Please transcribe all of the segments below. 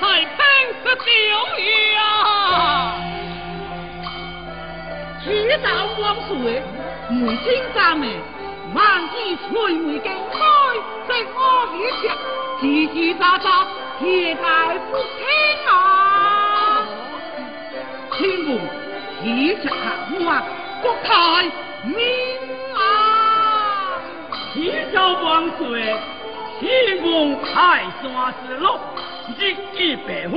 还真是丢脸啊。一朝枉死母亲赞美万一梅更开怎我理下叽叽喳喳铁盖不听啊。天公你是汉国泰民安一朝枉天公还算是老日记白虎。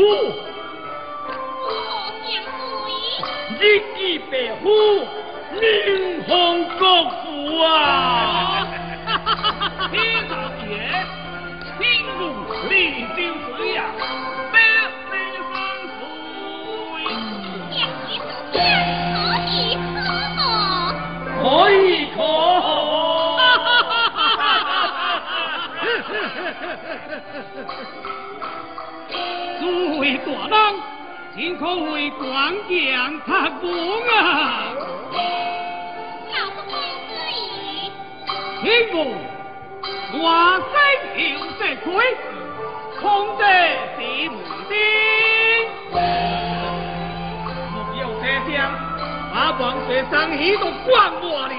日记白虎，宁风国父啊！哈哈！大郎，怎可为官将贪官啊？老夫可以。天古万岁留绝句，空得？白牡的。这，阿王都我了。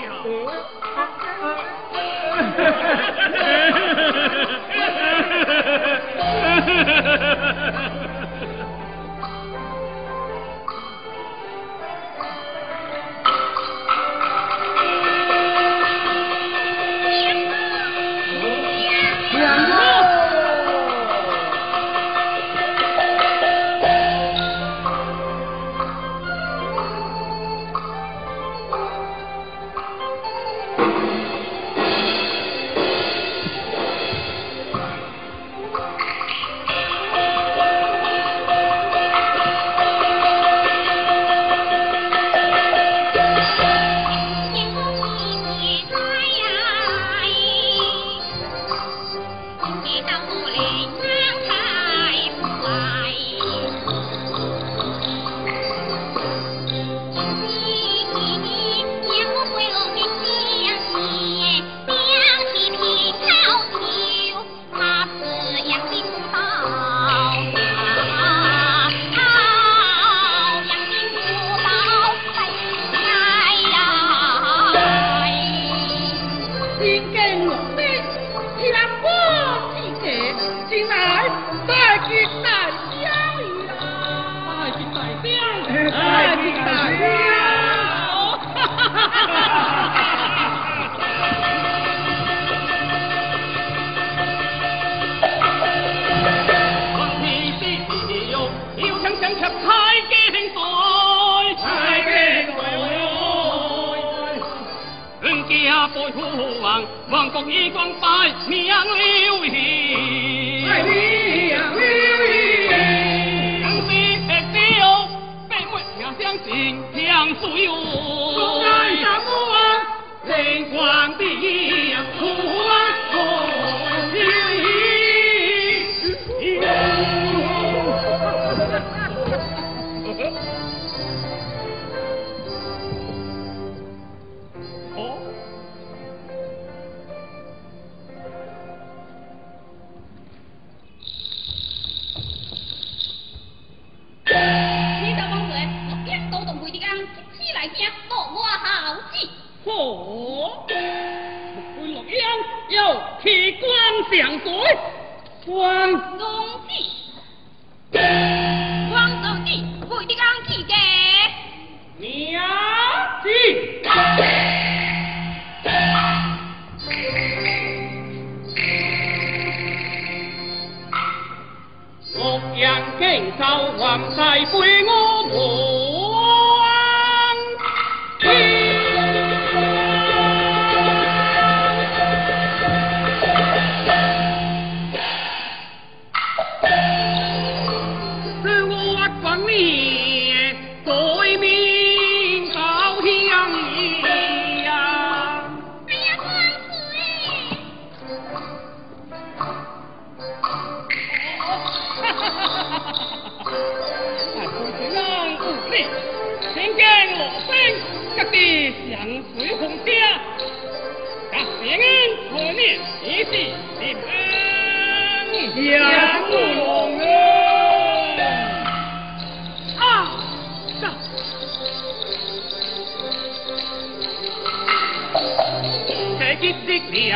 洛阳敬寿，皇太归我们。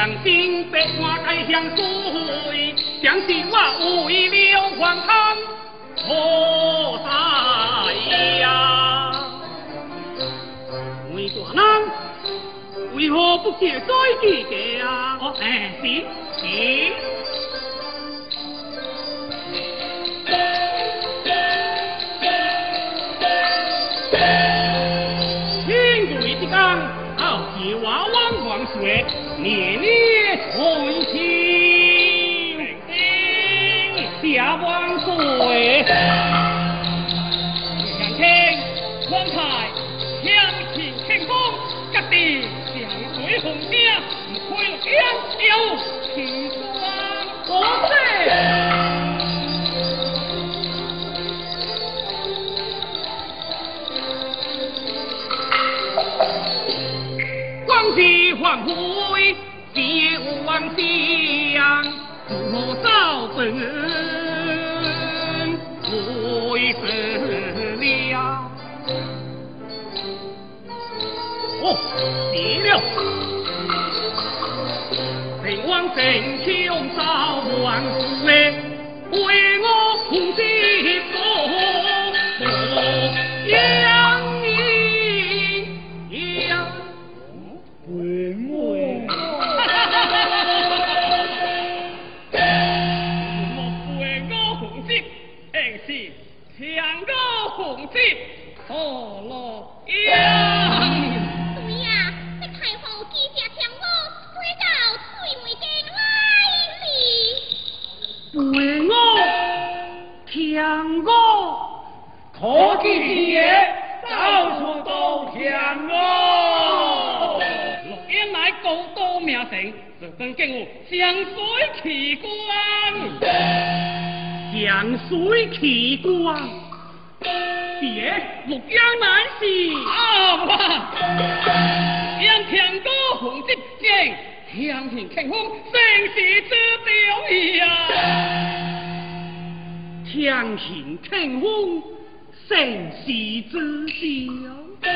两鬓白花该相随，相信我为了皇汤何在呀？为大人为何不接再记个啊？哦，哎，是是。神王神枪早万岁，为我红旗声，十分敬我香水奇光，香水奇光，爹，陆英乃是啊！杨天哥红之将，向前庆风，盛世之表呀！强行庆风。生死之表，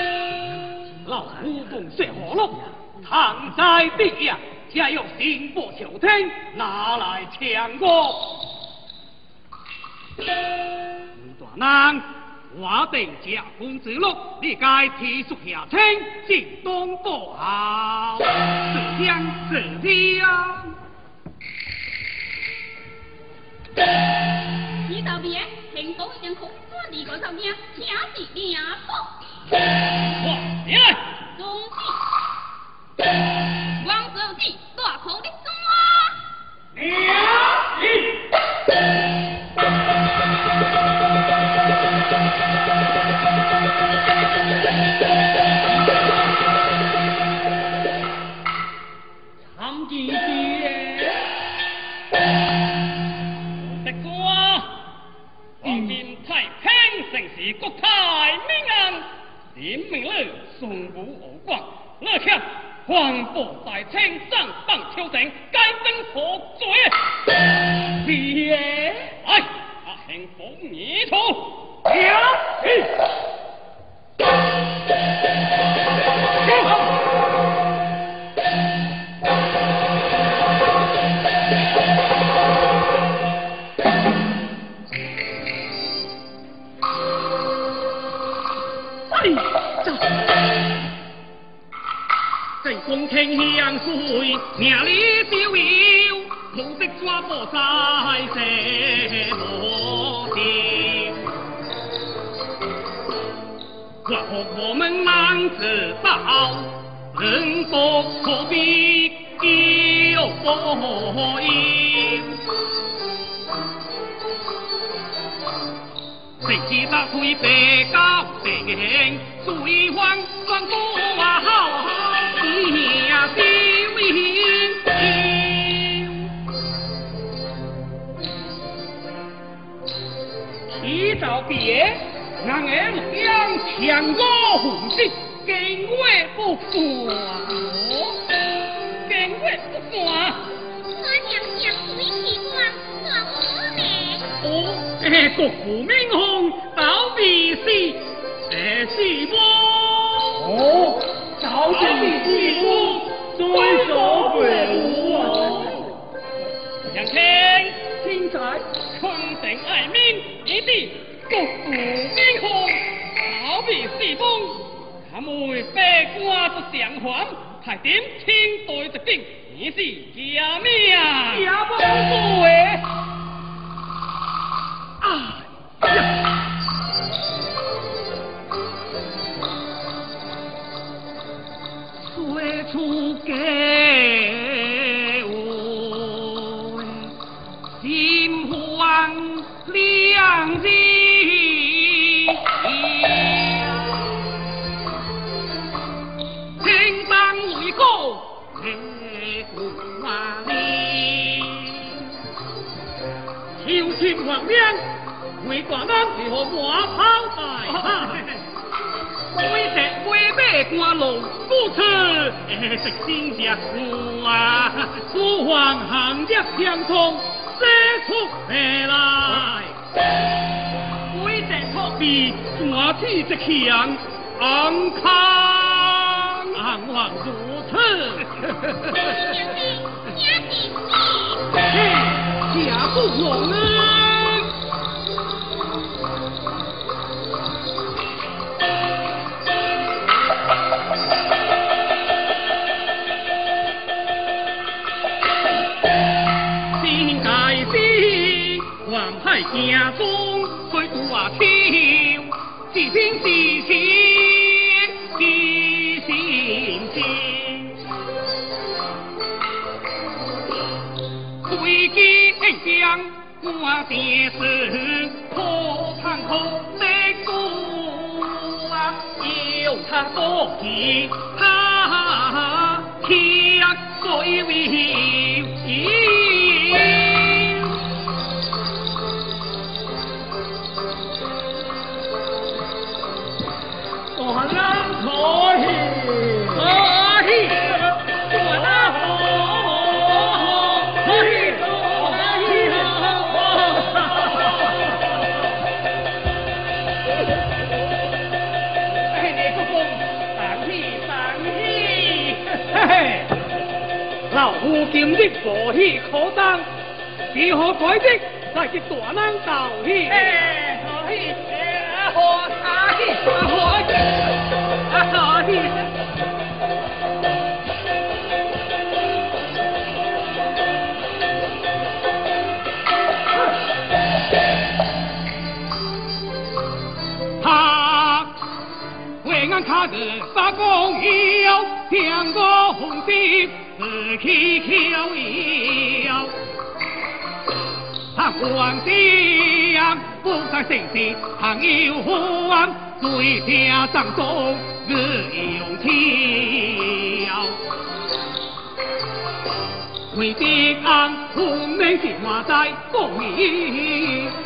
老夫奉血何路，唐在地呀，家有刑部求天，拿来强过。大人，我等家公之路，你该提速下请，进东不好，是将是将。你到边，听到一声空。你个上面请是两步，我来，中王书记，大伙儿怎啊？Hey. 老夫今日无喜可当，如何改的？来是大难道喜。他为俺发，红。是去求医了他不呀不在心底还有皇最佳葬送有条为的安抚内心瓦解共鸣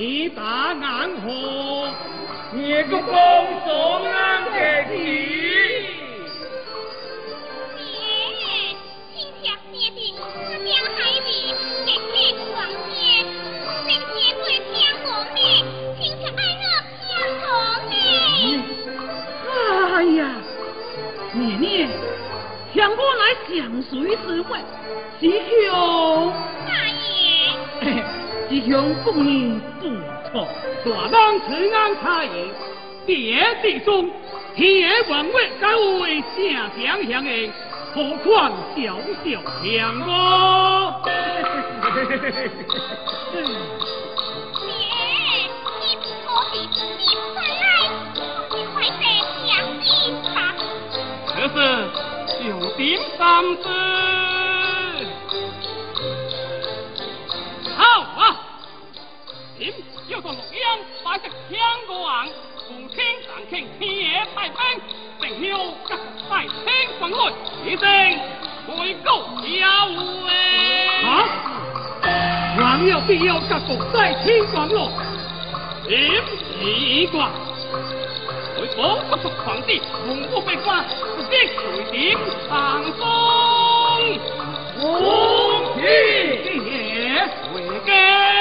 你把眼河，你个公所安的起。让我来降水之问，师兄。大爷。师兄功力不错，大当此安差役，别地中，天王位该为下将相应，何况小小强我？这是。有点三思。阳拜食天国王，父亲上卿天野太平，定要吉拜天君来，一定会高有诶。啊！王要必要吉福在天君来，点奇怪。为保不足皇帝，蒙古被关，自己随点上风。红旗为根。甲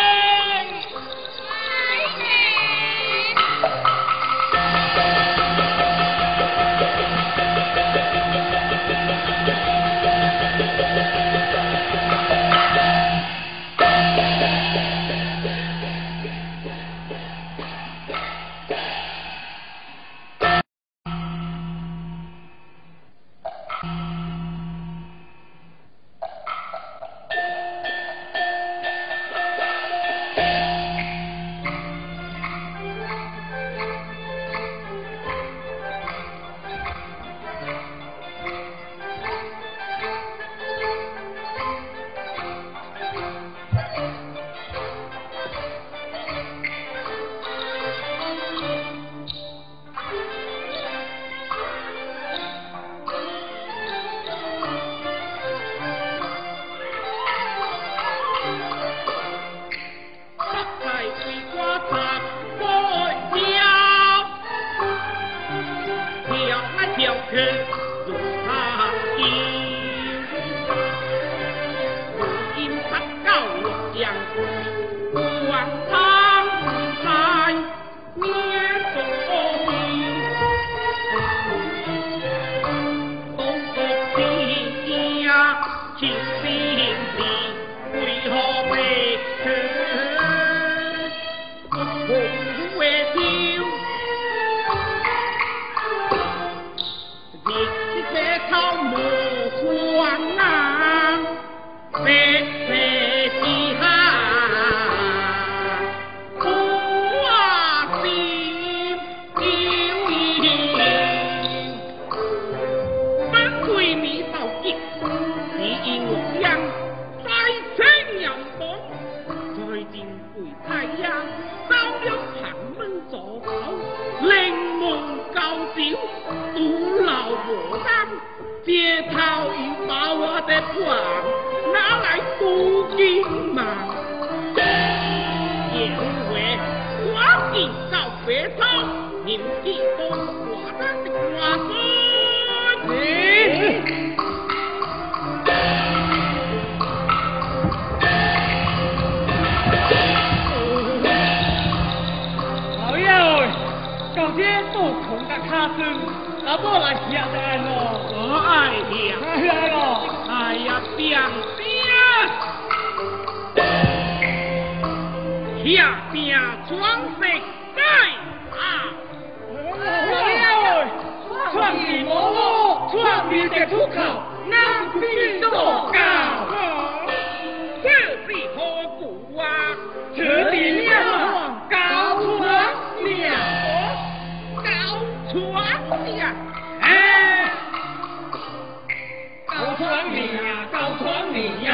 高传庙呀，高传庙呀，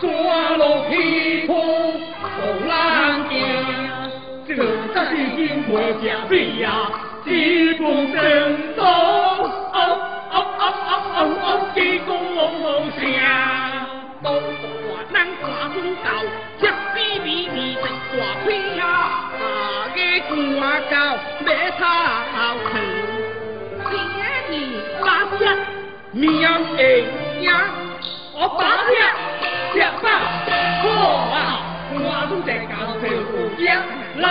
山路起坡无人行，这才是因会正比呀，只讲正道，哦哦哦哦哦哦，只讲无声。都话咱挂中道，吃比比比食挂亏呀！啊，个挂高马头去，这你八只命硬娘！我保证吃饱，好啊！我都在高头有家，老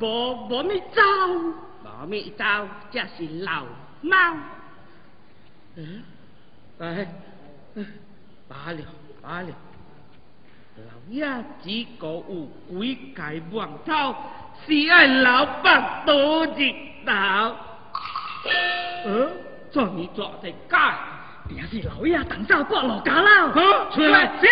豆無無咩走，无咩走，这是老猫。嗯，哎，罢了罢了，老爷只个有鬼界望头，是爱老板多热闹。嗯，做你做在街，也是老爷等走不落架啦。啊，出来行。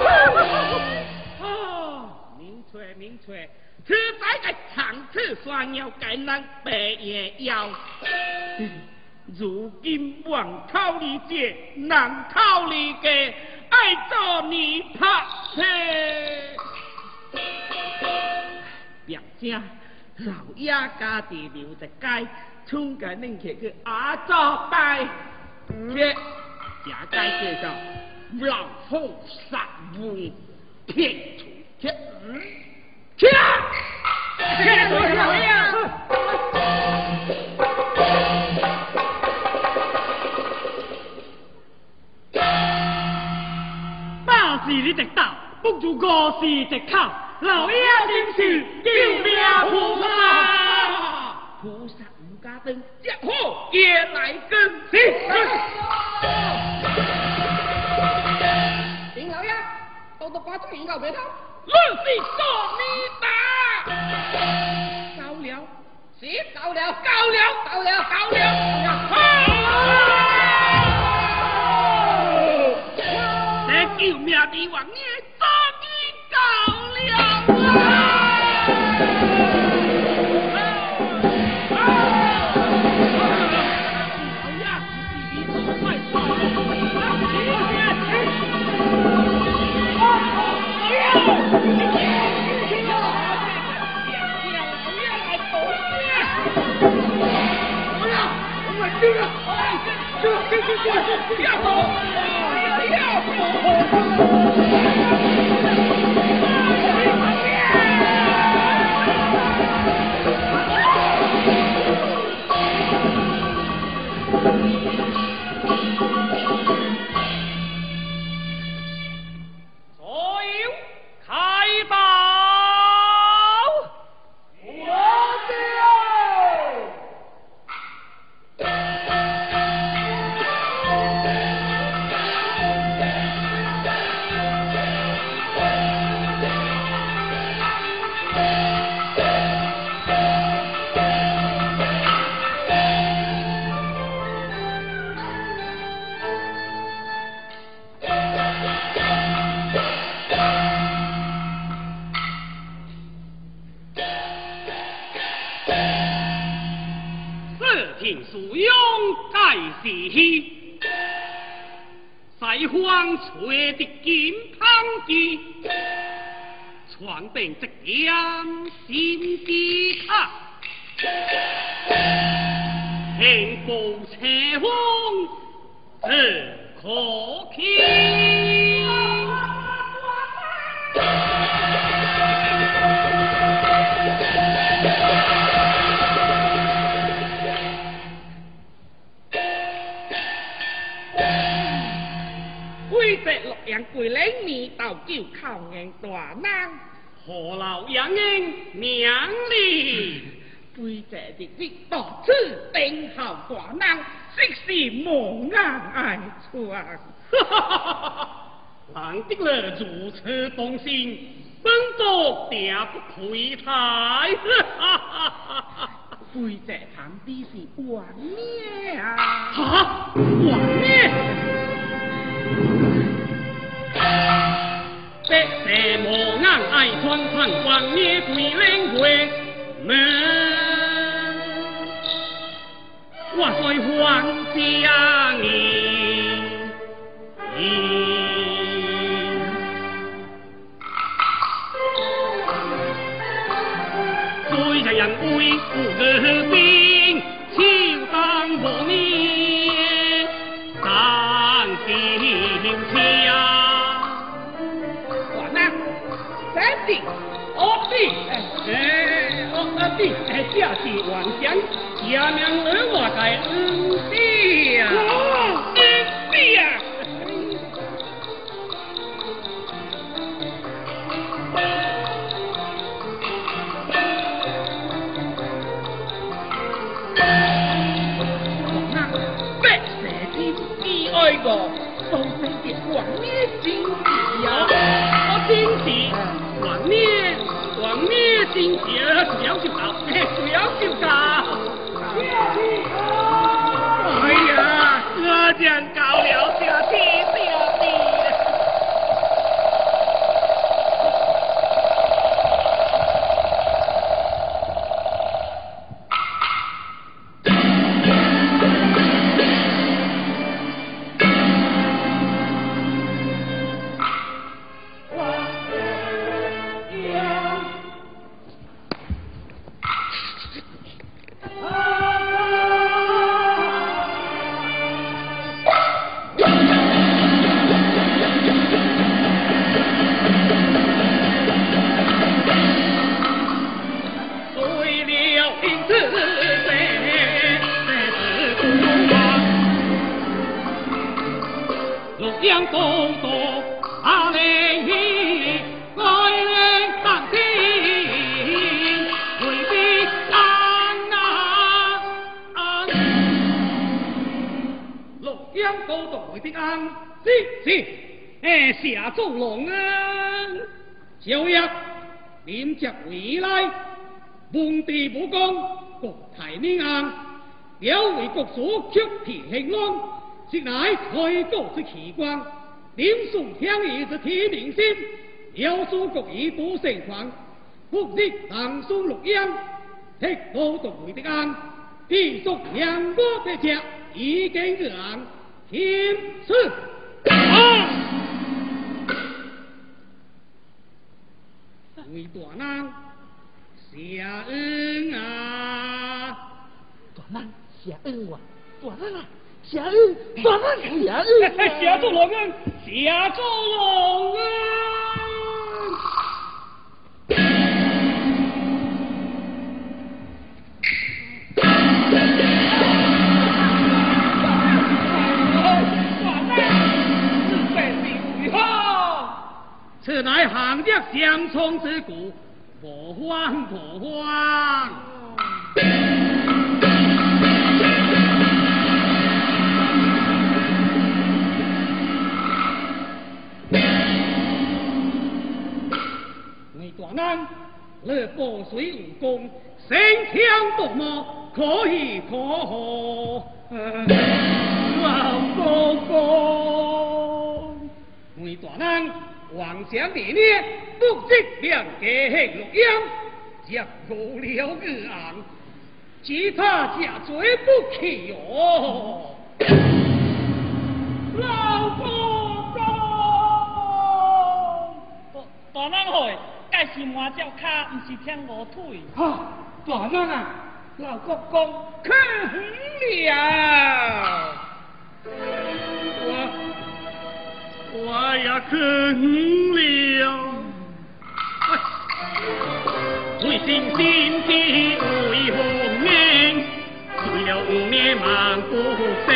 哦，明吹明吹，此在个长刺双腰该人白夜腰。如今望靠你姐，难靠你个，爱做你拍车。表姐，老爷家己留在街，冲个恁去去阿做拜，这这街叫做五浪三步，劈土剑，切！切！我是什么呀？是你直打，不如我是直靠。老爷今是救命菩萨，菩萨五家灯，一火也来跟，谁？多多把这银搞别偷。论是说你打。高了，是高了，高了，高了，高了，救命的王爷这个，哎，这这这这，不要走，不要走。时希西风吹的金汤鸡传遍浙江新地踏平步册封是可听舅舅大难何老养恩娘里规则的力道此等好大难即是蒙人爱出啊狼的了如此动心本座定不亏他。规则旁的是王爷啊。哈王爷？爱穿 trong thành Hoàng nghe? 下去往前，下面儿我在嗯地呀，嗯地呀。爱个，都俾啲黄咩先呀，我先至黄咩。王爷心钱不要紧张不要紧张哎呀我讲高了了为国所却平平安，实乃开国之奇光。领送天意之天命心，了书国义多盛况，复日唐宋洛阳，铁高度为的安，必属两国的家，已经让天赐啊！为大人谢恩啊！大人谢恩啊！大人啊，谢恩！大人谢恩！谢主隆恩，谢主隆恩。此乃行家相冲之故，何慌何慌？为大人，乐报水武功，神枪夺魔，可以可贺。老哥哥，为大人。妄想烈烈，不知两家恨洛阳，将过了日暗，其他家罪不起哦。老公公，大人会，该是满脚卡，不是听我腿。哈，大人啊，老公公可了。我。我也肯了，为心心的为红颜，为了五年忙不胜，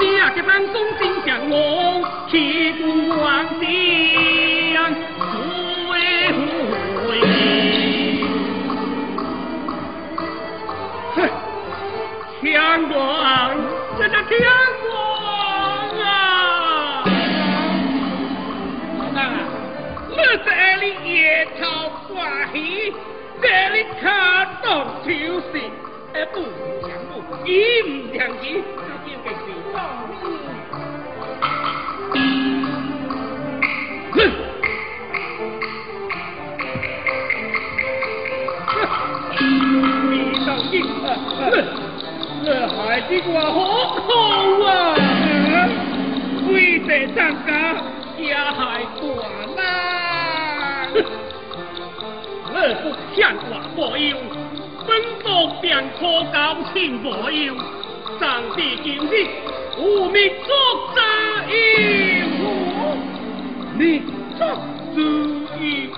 家家帮送心向我，气骨往乡，天光，这叫天光。这里野草花喜，这里看到秋色，哎不讲不，一不讲一，这就给谁造哼！你到底哼！这海地瓜好好啊！为这张家也还短呐。二福天华保佑，本国便可高兴保佑，上帝今日无命作者因，命作主因，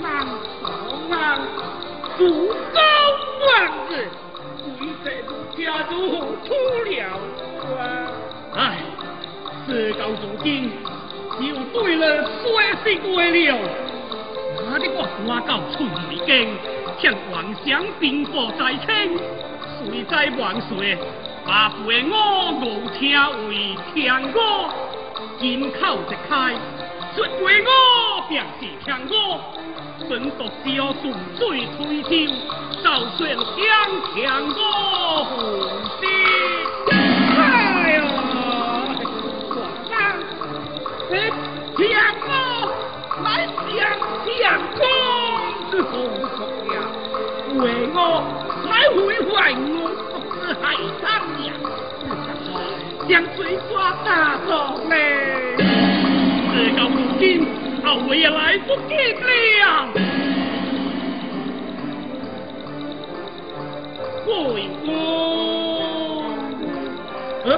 难何难，足高万日，家族出了关。唉，事到如今。又对了，衰死过了。哪里我我到春梅间，向皇上禀报在清，谁在万岁？把会我无听为听我，金口直开，说为我便是听我。本国只要顺水推舟，就算香听我不是。相公，来相相公之红福呀！为我来毁坏我国海山呀！将水抓大走嘞！事到如今，后悔也来不及了。为公，呃。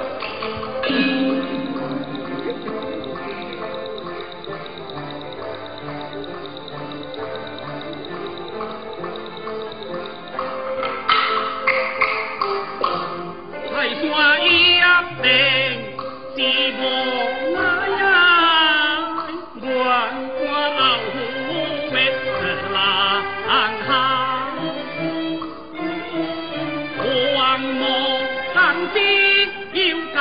我一定是我。但今又讲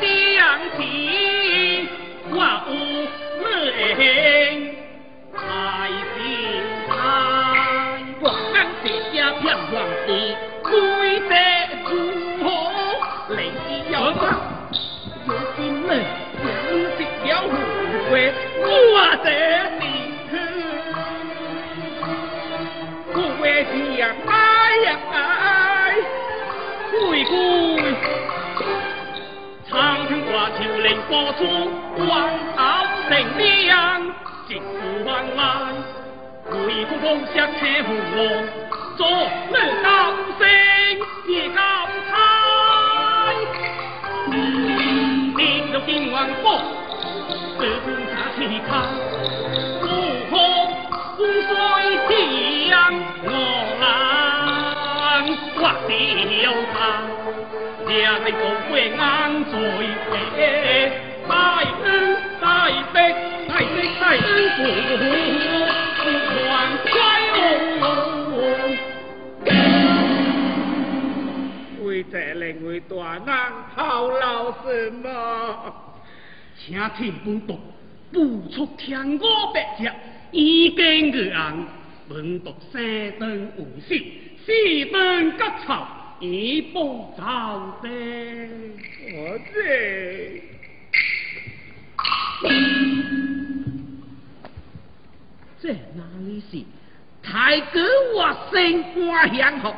相知，我无泪。秋令播出，王朝成亮，金鼓万万，为公风下车红龙，做乐高升也高彩，定有定王国，自古下起康，五河五水江我郎，我有他，两位高贵安在，大恩大悲大悲大恩福，不还快哦。为这两位大人操劳什么？请听本读，不出天我白日，已经个人，本读三顿无息，四顿割草，一步走的。我这。这哪里是太哥我升官享福，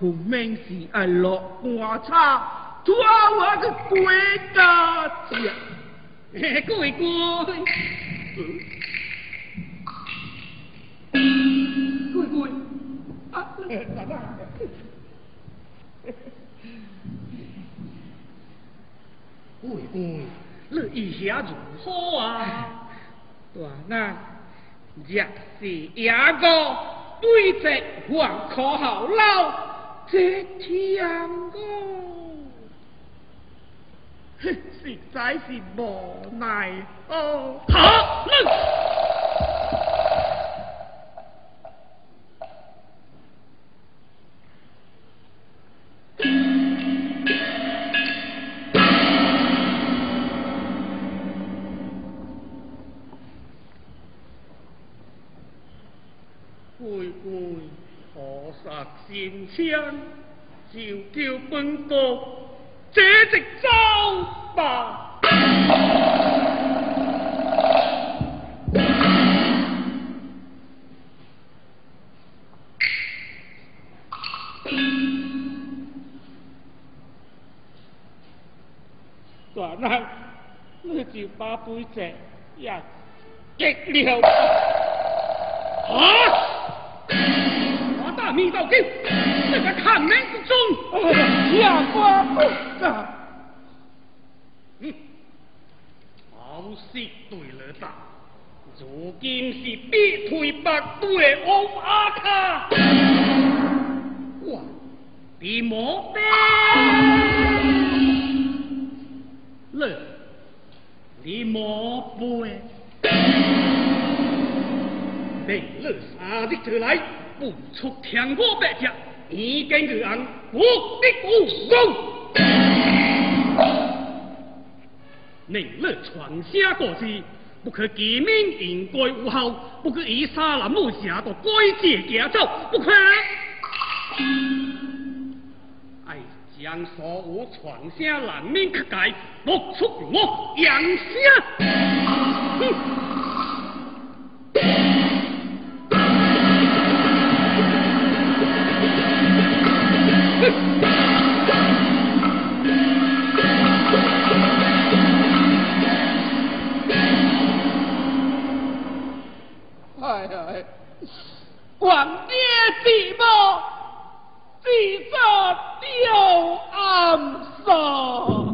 分明是爱落官差，拖我个鬼家家，鬼鬼。鬼鬼，啊，爸爸。鬼鬼，你意下如何啊？大那。若是也个对着黄可好老，这天个，实在是无奈何。好，杀心枪，就叫本国这直走吧。大人，你就把杯子也激了。啊！我大明道经，这个抗命之中，下官不敢。嗯，好事对了大，如今是必退百对王阿卡。哇，你莫得，乐，你莫背。明日三日 trở lại 不出天我百家，你跟玉安，我的武功。你若传声过去，不可见面应该无效，不可以杀人母下到改邪行走，不可。哎，将所有传声人面去改，不出我杨下。王爹地母，自作丢暗杀。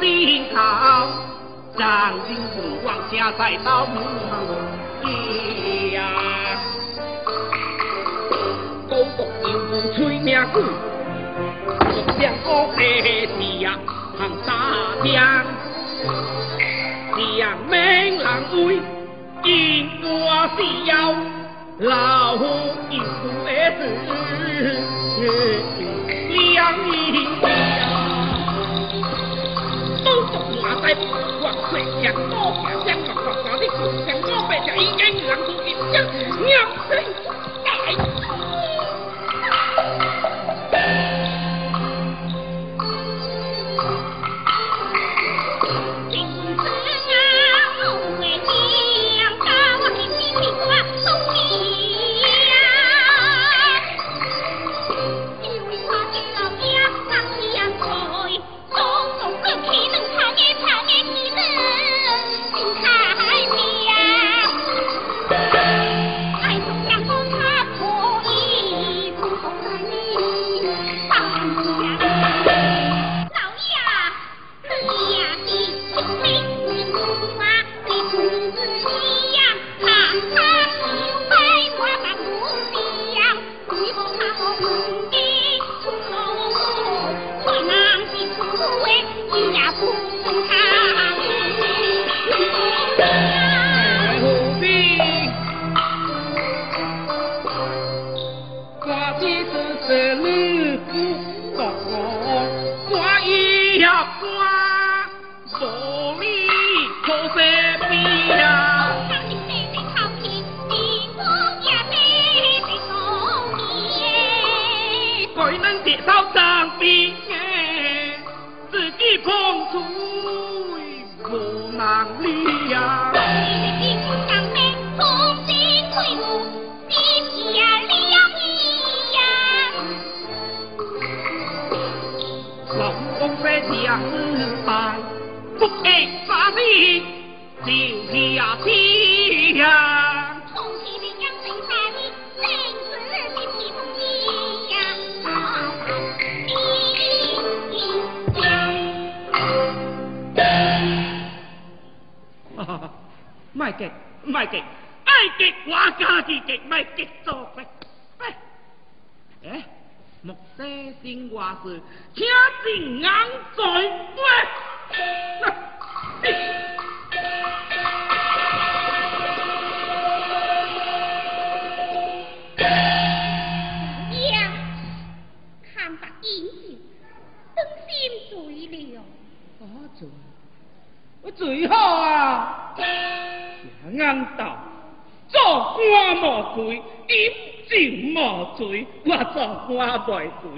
心操，长亭古往下来到梦里呀，高屋又吹鸣鼓，两屋下时呀行沙场，长鸣冷哀，言话是。Hoặc phải chém to vào giang.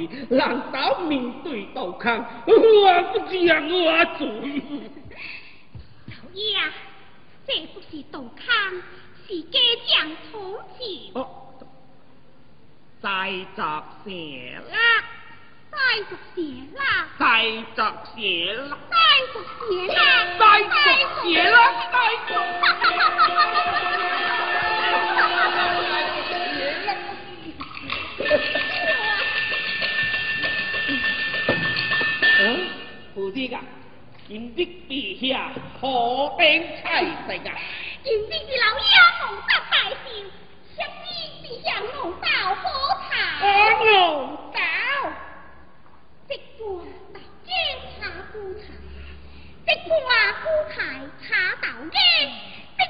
罪，人斗面对杜康，我不将我罪。老爷，这不是杜康，是家将从前。哦，再作谢啦，再作谢啦，再作谢啦，再作谢啦，再作谢啦，再作。夫人啊，今日陛下何等才色啊！今日是老爷蒙得大寿，想必陛下弄到好茶。我弄到，这官到街茶古台，这官古台茶到街，这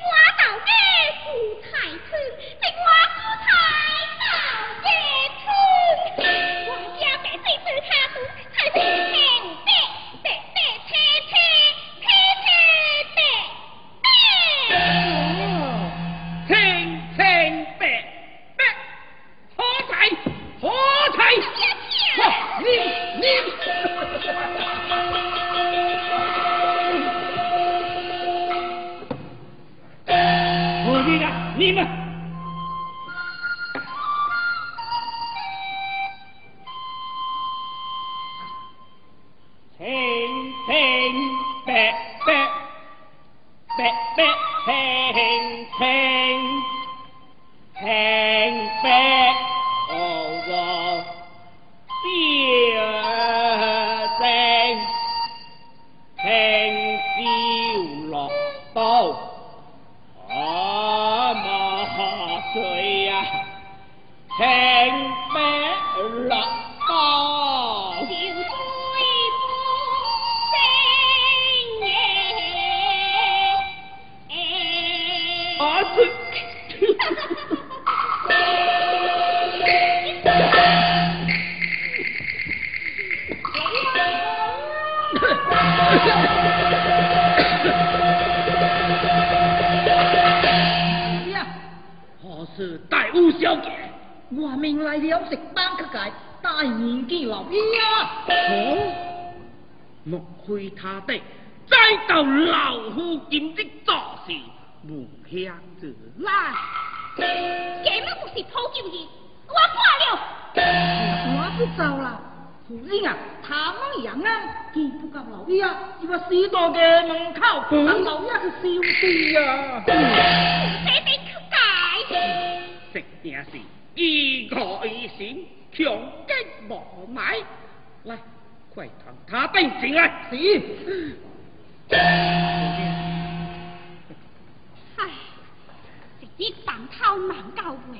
你们。青青白白，白白青青，青白红红，耶。啊，这。呀，何事大乌小姐？我命来了，食班乞界，大年纪老爷啊！哦，莫非他的再到老夫今日做事无香自来？根本不是讨救人，我挂了。我不走了，夫人啊，他们养啊，见不到老爷啊，就话死到嘅门口，等老爷去消失啊！这得去解。实定是以我以心，强击无买。来，快同他弟进来。是。唉，一日饭头难到尾，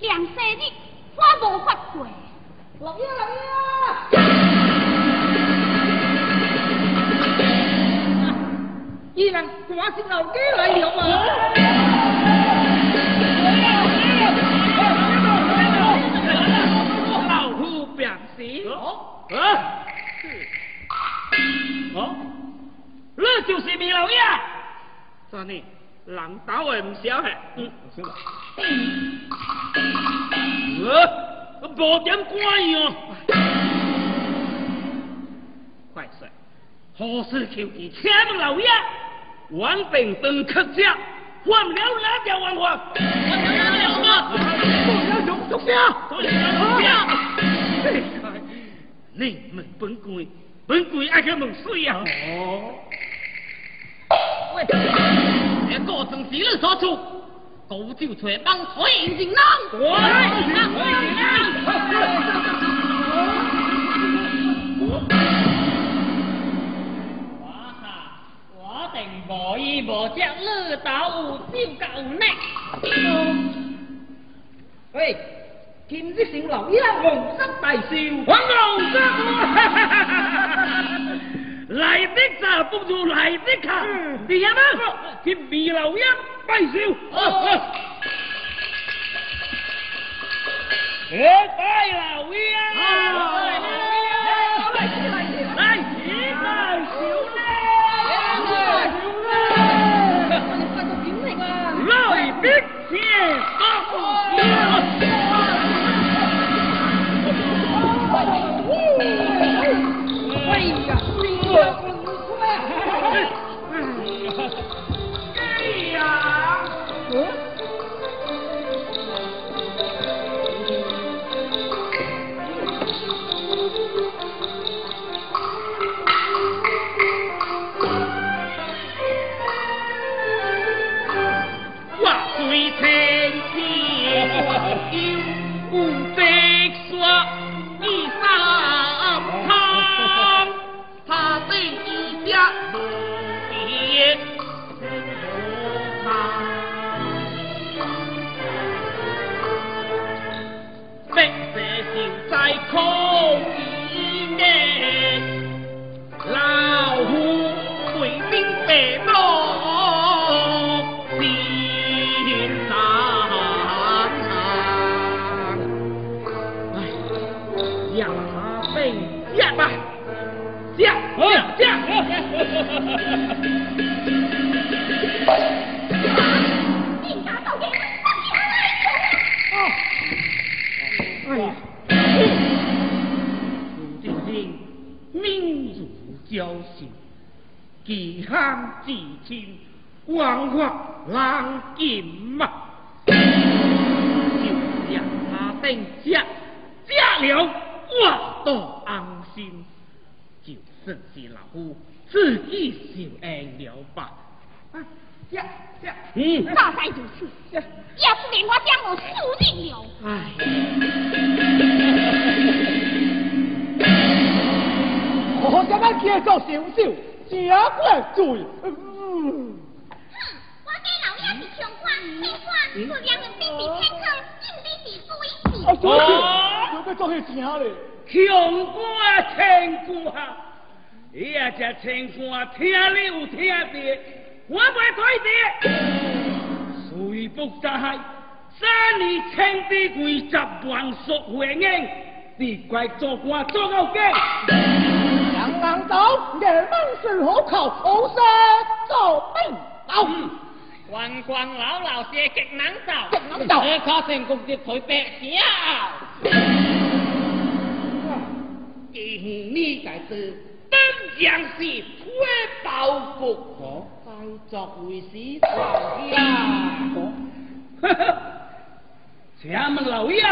两三日我无法过。老爷，老爷！依然我是老爷来了嘛！老夫表示。哦。啊。哦。那就是米老爷。算你人打的唔少嘿。嗯。呃，无点官样。快说，何事求其请问老爷？王炳登客家，换了哪条王法？换了哪条吗？不要用毒下，不要用下。你问本贵，本贵爱去问水呀！哦。喂，这个正是你所处，高招才帮水引进囊。哇哈，我定无依无只，你倒有招够呢。喂，今日成老爷皇室大寿，皇老三，来的早不如来的巧，弟兄们，给米老爷拜寿。哎，拜老爷！心主焦心，其行至亲，枉法难尽嘛。就让他定吃，吃了我都安心。就算是老夫自己受恩了吧。啊，吃吃，嗯，大概就是，要不然我将我输定了。哎。我今日叫做小少，假怪罪。哼，我家老爷是穷官，清官，自两人比比天空，尽比是水啊，小少，有要做些啥咧？穷官清官，伊啊只清官听了有听的，我袂推的。虽不在，三年清的几十万属回应，你怪做官做到几？两人走，夜晚是好口，好生做兵斗。官官老老些极难受，极难受这可成功的退白笑。今你该知，本将是推报复可，该作为是上呀。呵呵，请问老爷，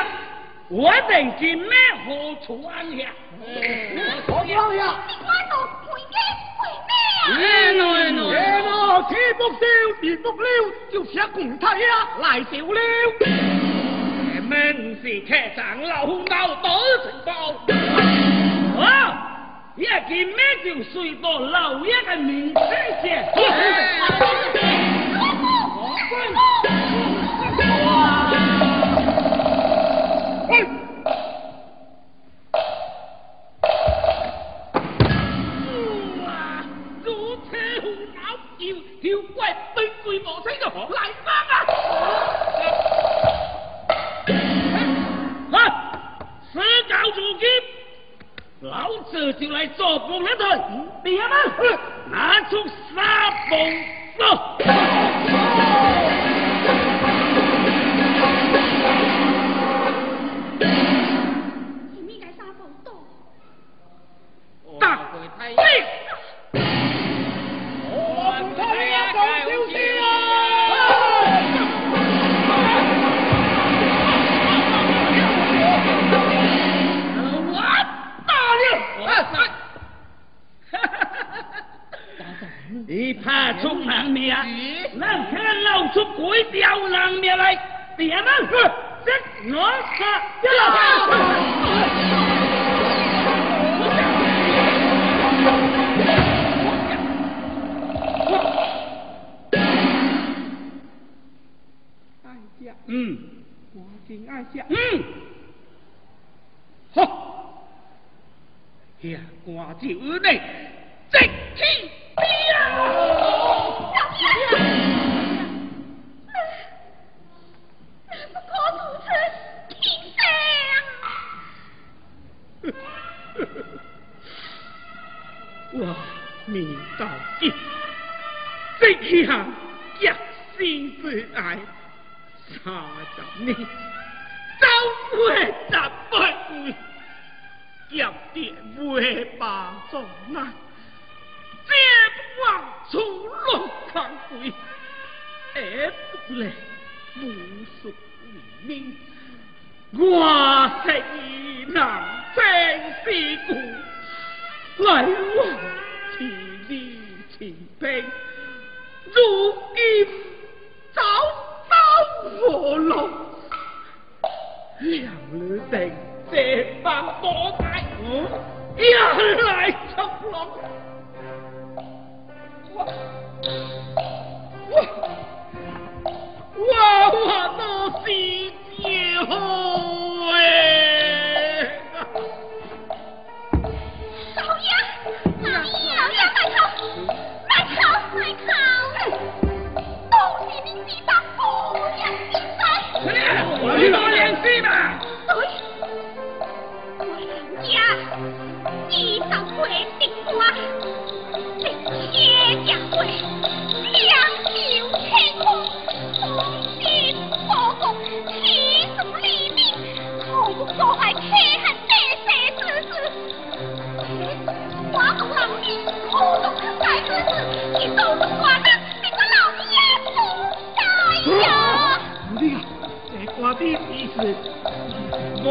我等今咩何处安下？你？哎喏哎喏不消，地不了，就请公太呀来笑了。门是客长老闹到情报。啊！也今咩就随到老爷的名声先。拿出沙 bomb 走！方多待，又来成龙。我我我都是酒哎。你老脸皮吧！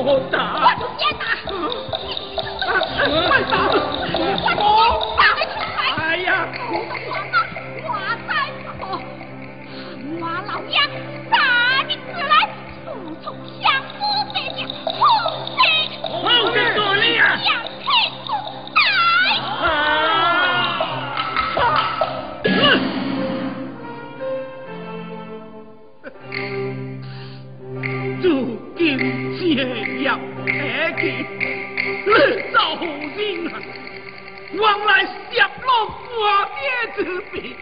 我打。ルー。